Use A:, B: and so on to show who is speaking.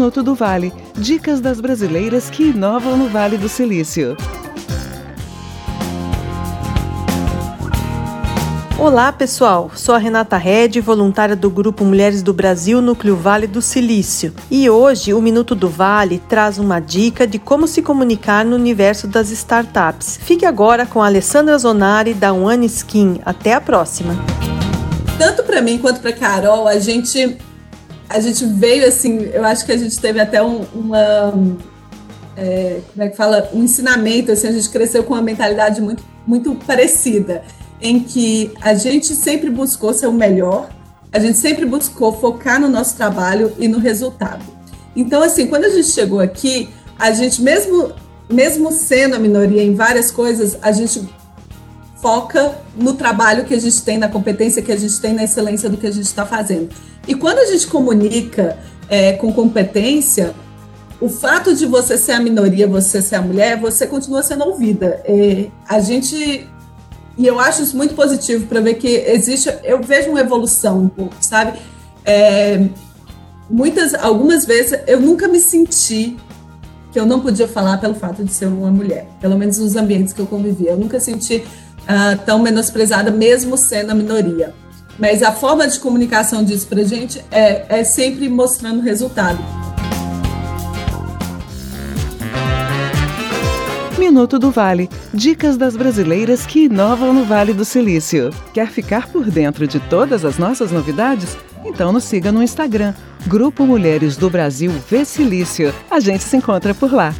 A: Minuto do Vale. Dicas das brasileiras que inovam no Vale do Silício.
B: Olá, pessoal. Sou a Renata Red, voluntária do Grupo Mulheres do Brasil Núcleo Vale do Silício. E hoje o Minuto do Vale traz uma dica de como se comunicar no universo das startups. Fique agora com a Alessandra Zonari da One Skin. Até a próxima.
C: Tanto para mim quanto para Carol, a gente a gente veio assim, eu acho que a gente teve até um, uma é, como é que fala, um ensinamento, assim, a gente cresceu com uma mentalidade muito muito parecida em que a gente sempre buscou ser o melhor, a gente sempre buscou focar no nosso trabalho e no resultado. Então, assim, quando a gente chegou aqui, a gente, mesmo, mesmo sendo a minoria em várias coisas, a gente foca no trabalho que a gente tem, na competência que a gente tem, na excelência do que a gente está fazendo. E quando a gente comunica é, com competência, o fato de você ser a minoria, você ser a mulher, você continua sendo ouvida. É, a gente e eu acho isso muito positivo para ver que existe, eu vejo uma evolução um pouco, sabe? É, muitas, algumas vezes eu nunca me senti que eu não podia falar pelo fato de ser uma mulher, pelo menos nos ambientes que eu convivia. Eu nunca senti uh, tão menosprezada, mesmo sendo a minoria. Mas a forma de comunicação disso para gente é, é sempre mostrando resultado.
A: Minuto do Vale. Dicas das brasileiras que inovam no Vale do Silício. Quer ficar por dentro de todas as nossas novidades? Então nos siga no Instagram, Grupo Mulheres do Brasil V Silício. A gente se encontra por lá.